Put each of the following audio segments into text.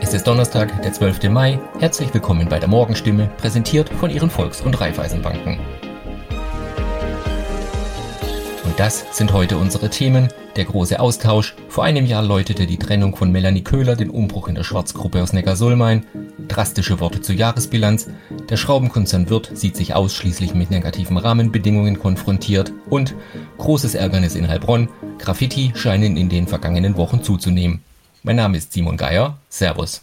Es ist Donnerstag, der 12. Mai. Herzlich willkommen bei der Morgenstimme, präsentiert von Ihren Volks- und Raiffeisenbanken. Und das sind heute unsere Themen. Der große Austausch. Vor einem Jahr läutete die Trennung von Melanie Köhler den Umbruch in der Schwarzgruppe aus Neckarsulmain. Drastische Worte zur Jahresbilanz. Der Schraubenkonzern Wirth sieht sich ausschließlich mit negativen Rahmenbedingungen konfrontiert. Und großes Ärgernis in Heilbronn. Graffiti scheinen in den vergangenen Wochen zuzunehmen. Mein Name ist Simon Geier. Servus.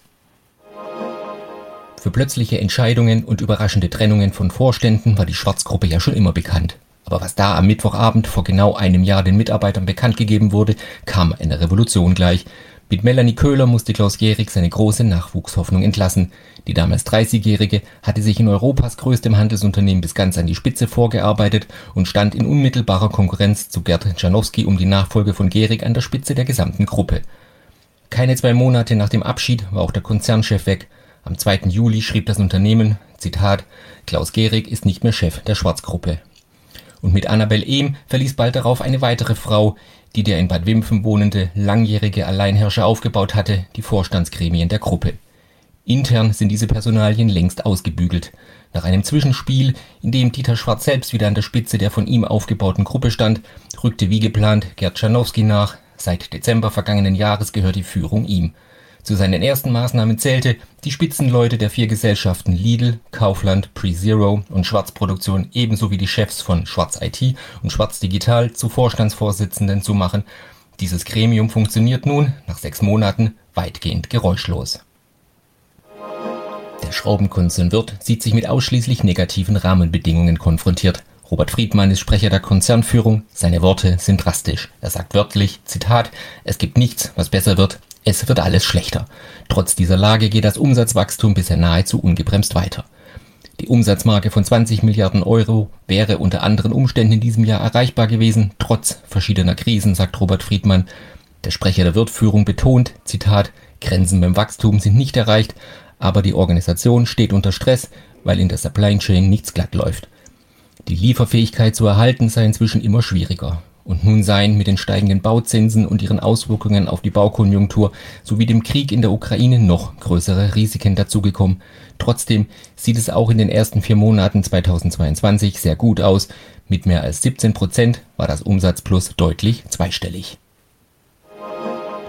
Für plötzliche Entscheidungen und überraschende Trennungen von Vorständen war die Schwarzgruppe ja schon immer bekannt. Aber was da am Mittwochabend vor genau einem Jahr den Mitarbeitern bekannt gegeben wurde, kam eine Revolution gleich. Mit Melanie Köhler musste Klaus Gehrig seine große Nachwuchshoffnung entlassen. Die damals 30-Jährige hatte sich in Europas größtem Handelsunternehmen bis ganz an die Spitze vorgearbeitet und stand in unmittelbarer Konkurrenz zu Gerd Janowski um die Nachfolge von Gehrig an der Spitze der gesamten Gruppe. Keine zwei Monate nach dem Abschied war auch der Konzernchef weg. Am 2. Juli schrieb das Unternehmen, Zitat, Klaus Gehrig ist nicht mehr Chef der Schwarzgruppe und mit Annabel Ehm verließ bald darauf eine weitere Frau, die der in Bad Wimpfen wohnende langjährige Alleinherrscher aufgebaut hatte, die Vorstandsgremien der Gruppe. Intern sind diese Personalien längst ausgebügelt. Nach einem Zwischenspiel, in dem Dieter Schwarz selbst wieder an der Spitze der von ihm aufgebauten Gruppe stand, rückte wie geplant Gerd Czarnowski nach. Seit Dezember vergangenen Jahres gehört die Führung ihm. Zu seinen ersten Maßnahmen zählte, die Spitzenleute der vier Gesellschaften Lidl, Kaufland, PreZero und Schwarz Produktion ebenso wie die Chefs von Schwarz IT und Schwarz Digital zu Vorstandsvorsitzenden zu machen. Dieses Gremium funktioniert nun, nach sechs Monaten, weitgehend geräuschlos. Der Schraubenkonzern Wirth sieht sich mit ausschließlich negativen Rahmenbedingungen konfrontiert. Robert Friedmann ist Sprecher der Konzernführung. Seine Worte sind drastisch. Er sagt wörtlich, Zitat, es gibt nichts, was besser wird, es wird alles schlechter. Trotz dieser Lage geht das Umsatzwachstum bisher nahezu ungebremst weiter. Die Umsatzmarke von 20 Milliarden Euro wäre unter anderen Umständen in diesem Jahr erreichbar gewesen, trotz verschiedener Krisen, sagt Robert Friedmann. Der Sprecher der Wirtführung betont, Zitat, Grenzen beim Wachstum sind nicht erreicht, aber die Organisation steht unter Stress, weil in der Supply Chain nichts glatt läuft. Die Lieferfähigkeit zu erhalten sei inzwischen immer schwieriger. Und nun seien mit den steigenden Bauzinsen und ihren Auswirkungen auf die Baukonjunktur sowie dem Krieg in der Ukraine noch größere Risiken dazugekommen. Trotzdem sieht es auch in den ersten vier Monaten 2022 sehr gut aus. Mit mehr als 17 Prozent war das Umsatzplus deutlich zweistellig.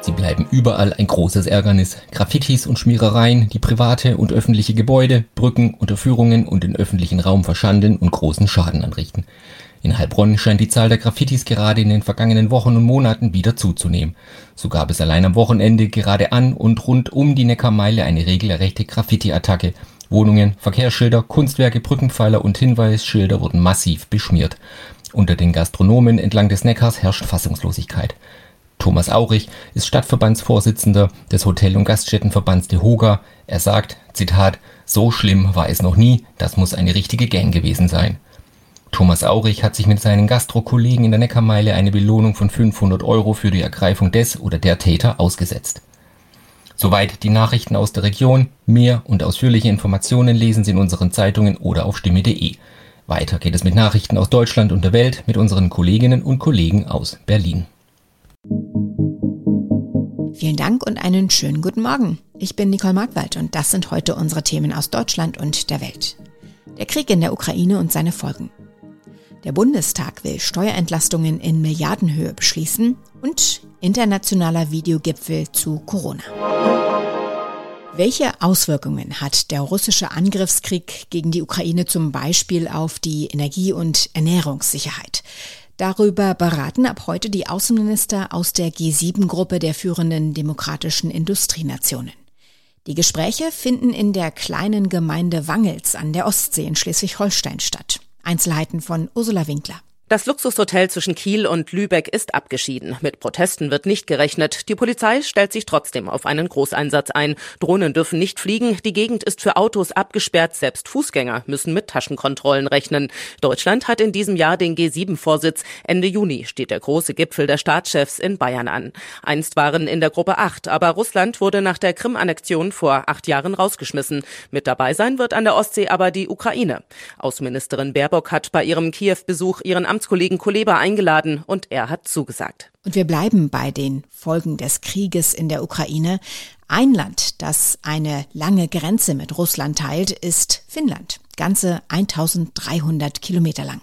Sie bleiben überall ein großes Ärgernis. Graffitis und Schmierereien, die private und öffentliche Gebäude, Brücken, Unterführungen und den öffentlichen Raum verschandeln und großen Schaden anrichten. In Heilbronn scheint die Zahl der Graffitis gerade in den vergangenen Wochen und Monaten wieder zuzunehmen. So gab es allein am Wochenende gerade an und rund um die Neckarmeile eine regelrechte Graffiti-Attacke. Wohnungen, Verkehrsschilder, Kunstwerke, Brückenpfeiler und Hinweisschilder wurden massiv beschmiert. Unter den Gastronomen entlang des Neckars herrscht Fassungslosigkeit. Thomas Aurich ist Stadtverbandsvorsitzender des Hotel- und Gaststättenverbands DeHoga. Er sagt, Zitat, so schlimm war es noch nie, das muss eine richtige Gang gewesen sein. Thomas Aurich hat sich mit seinen Gastro-Kollegen in der Neckarmeile eine Belohnung von 500 Euro für die Ergreifung des oder der Täter ausgesetzt. Soweit die Nachrichten aus der Region. Mehr und ausführliche Informationen lesen Sie in unseren Zeitungen oder auf stimme.de. Weiter geht es mit Nachrichten aus Deutschland und der Welt mit unseren Kolleginnen und Kollegen aus Berlin. Vielen Dank und einen schönen guten Morgen. Ich bin Nicole Markwald und das sind heute unsere Themen aus Deutschland und der Welt. Der Krieg in der Ukraine und seine Folgen. Der Bundestag will Steuerentlastungen in Milliardenhöhe beschließen und internationaler Videogipfel zu Corona. Welche Auswirkungen hat der russische Angriffskrieg gegen die Ukraine zum Beispiel auf die Energie- und Ernährungssicherheit? Darüber beraten ab heute die Außenminister aus der G7-Gruppe der führenden demokratischen Industrienationen. Die Gespräche finden in der kleinen Gemeinde Wangels an der Ostsee in Schleswig-Holstein statt. Einzelheiten von Ursula Winkler. Das Luxushotel zwischen Kiel und Lübeck ist abgeschieden. Mit Protesten wird nicht gerechnet. Die Polizei stellt sich trotzdem auf einen Großeinsatz ein. Drohnen dürfen nicht fliegen. Die Gegend ist für Autos abgesperrt. Selbst Fußgänger müssen mit Taschenkontrollen rechnen. Deutschland hat in diesem Jahr den G7-Vorsitz. Ende Juni steht der große Gipfel der Staatschefs in Bayern an. Einst waren in der Gruppe acht, aber Russland wurde nach der Krim-Annexion vor acht Jahren rausgeschmissen. Mit dabei sein wird an der Ostsee aber die Ukraine. Außenministerin Baerbock hat bei ihrem Kiew-Besuch ihren Amts Amtskollegen Kuleba eingeladen und er hat zugesagt. Und wir bleiben bei den Folgen des Krieges in der Ukraine. Ein Land, das eine lange Grenze mit Russland teilt, ist Finnland. Ganze 1300 Kilometer lang.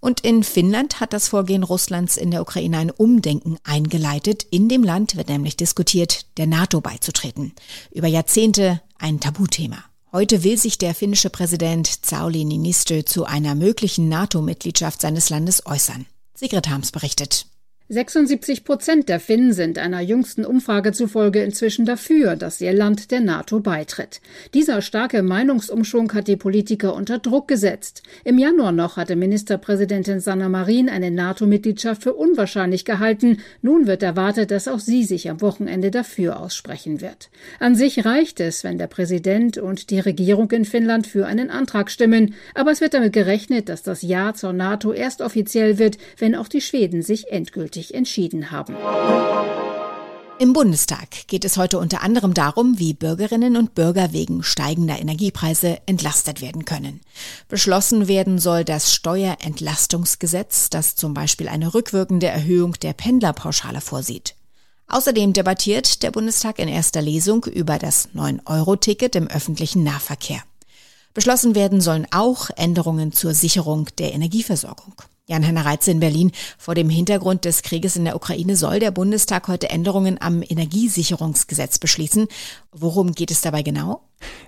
Und in Finnland hat das Vorgehen Russlands in der Ukraine ein Umdenken eingeleitet. In dem Land wird nämlich diskutiert, der NATO beizutreten. Über Jahrzehnte ein Tabuthema. Heute will sich der finnische Präsident Sauli Niinistö zu einer möglichen NATO-Mitgliedschaft seines Landes äußern. Sigrid Harms berichtet. 76 Prozent der Finnen sind einer jüngsten Umfrage zufolge inzwischen dafür, dass ihr Land der NATO beitritt. Dieser starke Meinungsumschwung hat die Politiker unter Druck gesetzt. Im Januar noch hatte Ministerpräsidentin Sanna Marin eine NATO-Mitgliedschaft für unwahrscheinlich gehalten. Nun wird erwartet, dass auch sie sich am Wochenende dafür aussprechen wird. An sich reicht es, wenn der Präsident und die Regierung in Finnland für einen Antrag stimmen. Aber es wird damit gerechnet, dass das Ja zur NATO erst offiziell wird, wenn auch die Schweden sich endgültig endgültig entschieden haben. Im Bundestag geht es heute unter anderem darum, wie Bürgerinnen und Bürger wegen steigender Energiepreise entlastet werden können. Beschlossen werden soll das Steuerentlastungsgesetz, das zum Beispiel eine rückwirkende Erhöhung der Pendlerpauschale vorsieht. Außerdem debattiert der Bundestag in erster Lesung über das 9-Euro-Ticket im öffentlichen Nahverkehr. Beschlossen werden sollen auch Änderungen zur Sicherung der Energieversorgung. Jan-Henner Reitze in Berlin. Vor dem Hintergrund des Krieges in der Ukraine soll der Bundestag heute Änderungen am Energiesicherungsgesetz beschließen. Worum geht es dabei genau?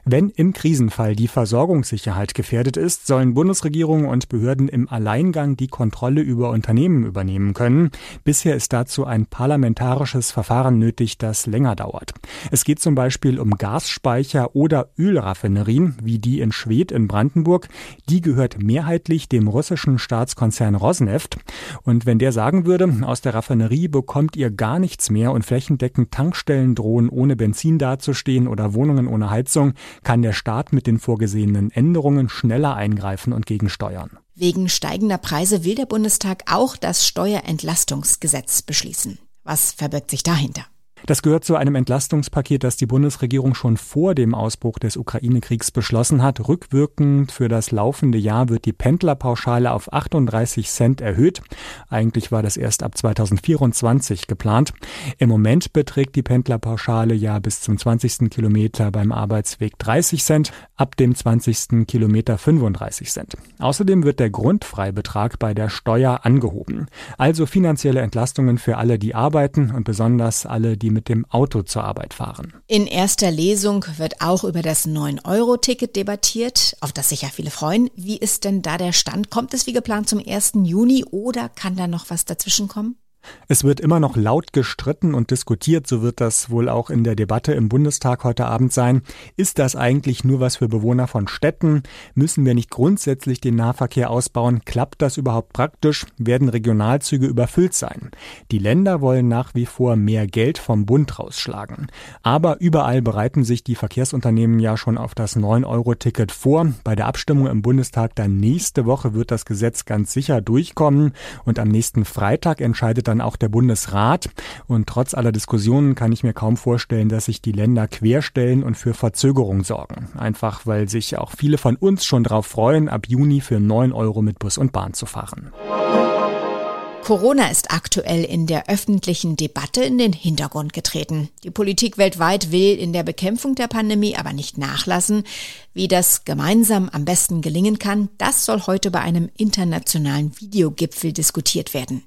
Wenn im Krisenfall die Versorgungssicherheit gefährdet ist, sollen Bundesregierung und Behörden im Alleingang die Kontrolle über Unternehmen übernehmen können. Bisher ist dazu ein parlamentarisches Verfahren nötig, das länger dauert. Es geht zum Beispiel um Gasspeicher oder Ölraffinerien, wie die in Schwedt in Brandenburg. Die gehört mehrheitlich dem russischen Staatskonzern Rosneft. Und wenn der sagen würde, aus der Raffinerie bekommt ihr gar nichts mehr und flächendeckend Tankstellen drohen ohne Benzin dazustehen oder Wohnungen ohne Heizung, kann der Staat mit den vorgesehenen Änderungen schneller eingreifen und gegensteuern. Wegen steigender Preise will der Bundestag auch das Steuerentlastungsgesetz beschließen. Was verbirgt sich dahinter? Das gehört zu einem Entlastungspaket, das die Bundesregierung schon vor dem Ausbruch des Ukraine-Kriegs beschlossen hat. Rückwirkend für das laufende Jahr wird die Pendlerpauschale auf 38 Cent erhöht. Eigentlich war das erst ab 2024 geplant. Im Moment beträgt die Pendlerpauschale ja bis zum 20. Kilometer beim Arbeitsweg 30 Cent, ab dem 20. Kilometer 35 Cent. Außerdem wird der Grundfreibetrag bei der Steuer angehoben. Also finanzielle Entlastungen für alle, die arbeiten und besonders alle, die mit dem Auto zur Arbeit fahren. In erster Lesung wird auch über das 9-Euro-Ticket debattiert, auf das sich ja viele freuen. Wie ist denn da der Stand? Kommt es wie geplant zum 1. Juni oder kann da noch was dazwischen kommen? Es wird immer noch laut gestritten und diskutiert, so wird das wohl auch in der Debatte im Bundestag heute Abend sein. Ist das eigentlich nur was für Bewohner von Städten? Müssen wir nicht grundsätzlich den Nahverkehr ausbauen? Klappt das überhaupt praktisch? Werden Regionalzüge überfüllt sein? Die Länder wollen nach wie vor mehr Geld vom Bund rausschlagen. Aber überall bereiten sich die Verkehrsunternehmen ja schon auf das 9-Euro-Ticket vor. Bei der Abstimmung im Bundestag dann nächste Woche wird das Gesetz ganz sicher durchkommen und am nächsten Freitag entscheidet dann dann auch der Bundesrat. Und trotz aller Diskussionen kann ich mir kaum vorstellen, dass sich die Länder querstellen und für Verzögerung sorgen. Einfach weil sich auch viele von uns schon darauf freuen, ab Juni für 9 Euro mit Bus und Bahn zu fahren. Corona ist aktuell in der öffentlichen Debatte in den Hintergrund getreten. Die Politik weltweit will in der Bekämpfung der Pandemie aber nicht nachlassen. Wie das gemeinsam am besten gelingen kann, das soll heute bei einem internationalen Videogipfel diskutiert werden.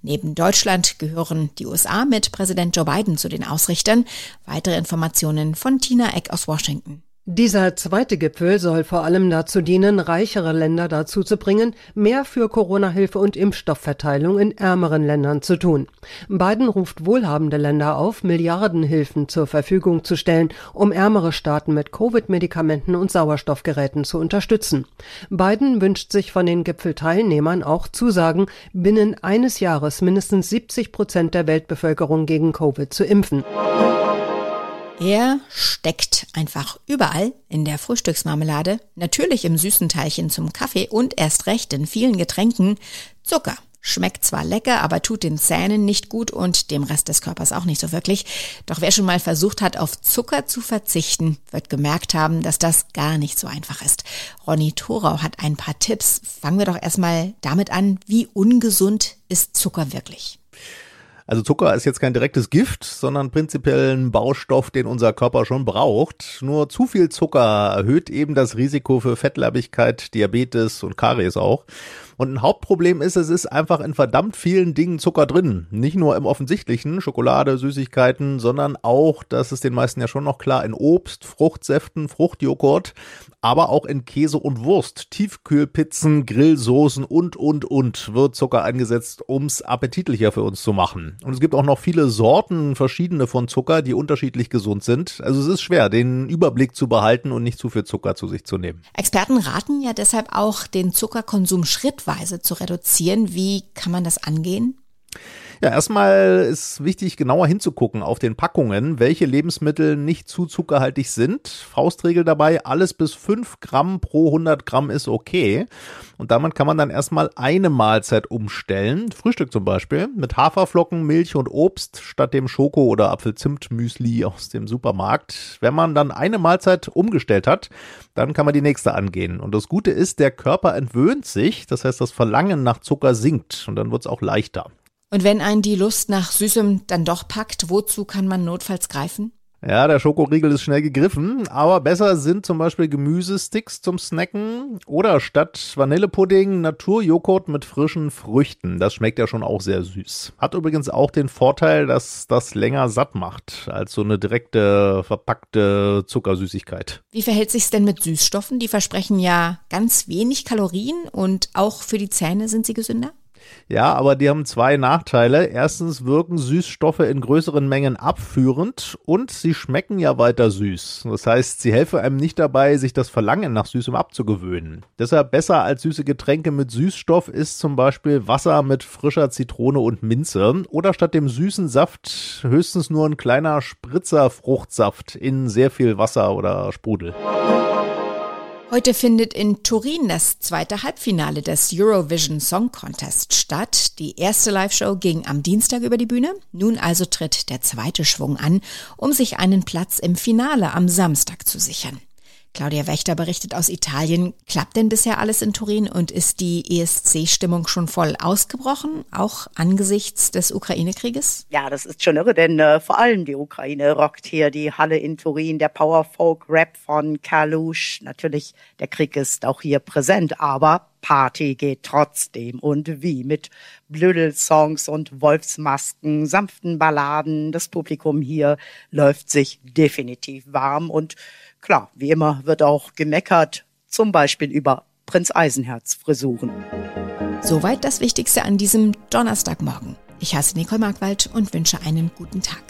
Neben Deutschland gehören die USA mit Präsident Joe Biden zu den Ausrichtern. Weitere Informationen von Tina Eck aus Washington. Dieser zweite Gipfel soll vor allem dazu dienen, reichere Länder dazu zu bringen, mehr für Corona-Hilfe und Impfstoffverteilung in ärmeren Ländern zu tun. Biden ruft wohlhabende Länder auf, Milliardenhilfen zur Verfügung zu stellen, um ärmere Staaten mit Covid-Medikamenten und Sauerstoffgeräten zu unterstützen. Biden wünscht sich von den Gipfelteilnehmern auch Zusagen, binnen eines Jahres mindestens 70 Prozent der Weltbevölkerung gegen Covid zu impfen. Er steckt einfach überall in der Frühstücksmarmelade, natürlich im süßen Teilchen zum Kaffee und erst recht in vielen Getränken Zucker schmeckt zwar lecker, aber tut den Zähnen nicht gut und dem Rest des Körpers auch nicht so wirklich. Doch wer schon mal versucht hat, auf Zucker zu verzichten, wird gemerkt haben, dass das gar nicht so einfach ist. Ronny Thorau hat ein paar Tipps. Fangen wir doch erstmal damit an, wie ungesund ist Zucker wirklich? Also Zucker ist jetzt kein direktes Gift, sondern prinzipiell ein Baustoff, den unser Körper schon braucht. Nur zu viel Zucker erhöht eben das Risiko für Fettleibigkeit, Diabetes und Karies auch. Und ein Hauptproblem ist, es ist einfach in verdammt vielen Dingen Zucker drin. Nicht nur im offensichtlichen, Schokolade, Süßigkeiten, sondern auch, das ist den meisten ja schon noch klar, in Obst, Fruchtsäften, Fruchtjoghurt, aber auch in Käse und Wurst, Tiefkühlpizzen, Grillsoßen und, und, und wird Zucker eingesetzt, ums appetitlicher für uns zu machen. Und es gibt auch noch viele Sorten, verschiedene von Zucker, die unterschiedlich gesund sind. Also es ist schwer, den Überblick zu behalten und nicht zu viel Zucker zu sich zu nehmen. Experten raten ja deshalb auch, den Zuckerkonsum schrittweise Schrittweise zu reduzieren. Wie kann man das angehen? Ja, erstmal ist wichtig, genauer hinzugucken auf den Packungen, welche Lebensmittel nicht zu zuckerhaltig sind. Faustregel dabei, alles bis 5 Gramm pro 100 Gramm ist okay. Und damit kann man dann erstmal eine Mahlzeit umstellen. Frühstück zum Beispiel mit Haferflocken, Milch und Obst statt dem Schoko- oder Apfelzimtmüsli aus dem Supermarkt. Wenn man dann eine Mahlzeit umgestellt hat, dann kann man die nächste angehen. Und das Gute ist, der Körper entwöhnt sich. Das heißt, das Verlangen nach Zucker sinkt und dann wird es auch leichter. Und wenn einen die Lust nach Süßem dann doch packt, wozu kann man notfalls greifen? Ja, der Schokoriegel ist schnell gegriffen, aber besser sind zum Beispiel Gemüsesticks zum Snacken oder statt Vanillepudding Naturjoghurt mit frischen Früchten. Das schmeckt ja schon auch sehr süß. Hat übrigens auch den Vorteil, dass das länger satt macht als so eine direkte verpackte Zuckersüßigkeit. Wie verhält sich's denn mit Süßstoffen? Die versprechen ja ganz wenig Kalorien und auch für die Zähne sind sie gesünder? Ja, aber die haben zwei Nachteile. Erstens wirken Süßstoffe in größeren Mengen abführend und sie schmecken ja weiter süß. Das heißt, sie helfen einem nicht dabei, sich das Verlangen nach Süßem abzugewöhnen. Deshalb besser als süße Getränke mit Süßstoff ist zum Beispiel Wasser mit frischer Zitrone und Minze oder statt dem süßen Saft höchstens nur ein kleiner Spritzer Fruchtsaft in sehr viel Wasser oder Sprudel. Heute findet in Turin das zweite Halbfinale des Eurovision Song Contest statt. Die erste Live-Show ging am Dienstag über die Bühne. Nun also tritt der zweite Schwung an, um sich einen Platz im Finale am Samstag zu sichern. Claudia Wächter berichtet aus Italien. Klappt denn bisher alles in Turin und ist die ESC-Stimmung schon voll ausgebrochen, auch angesichts des Ukraine-Krieges? Ja, das ist schon irre, denn äh, vor allem die Ukraine rockt hier die Halle in Turin, der Power-Folk-Rap von Kalush. Natürlich, der Krieg ist auch hier präsent, aber Party geht trotzdem und wie mit Blödelsongs und Wolfsmasken, sanften Balladen. Das Publikum hier läuft sich definitiv warm und Klar, wie immer wird auch gemeckert, zum Beispiel über Prinz Eisenherz Frisuren. Soweit das Wichtigste an diesem Donnerstagmorgen. Ich heiße Nicole Markwald und wünsche einen guten Tag.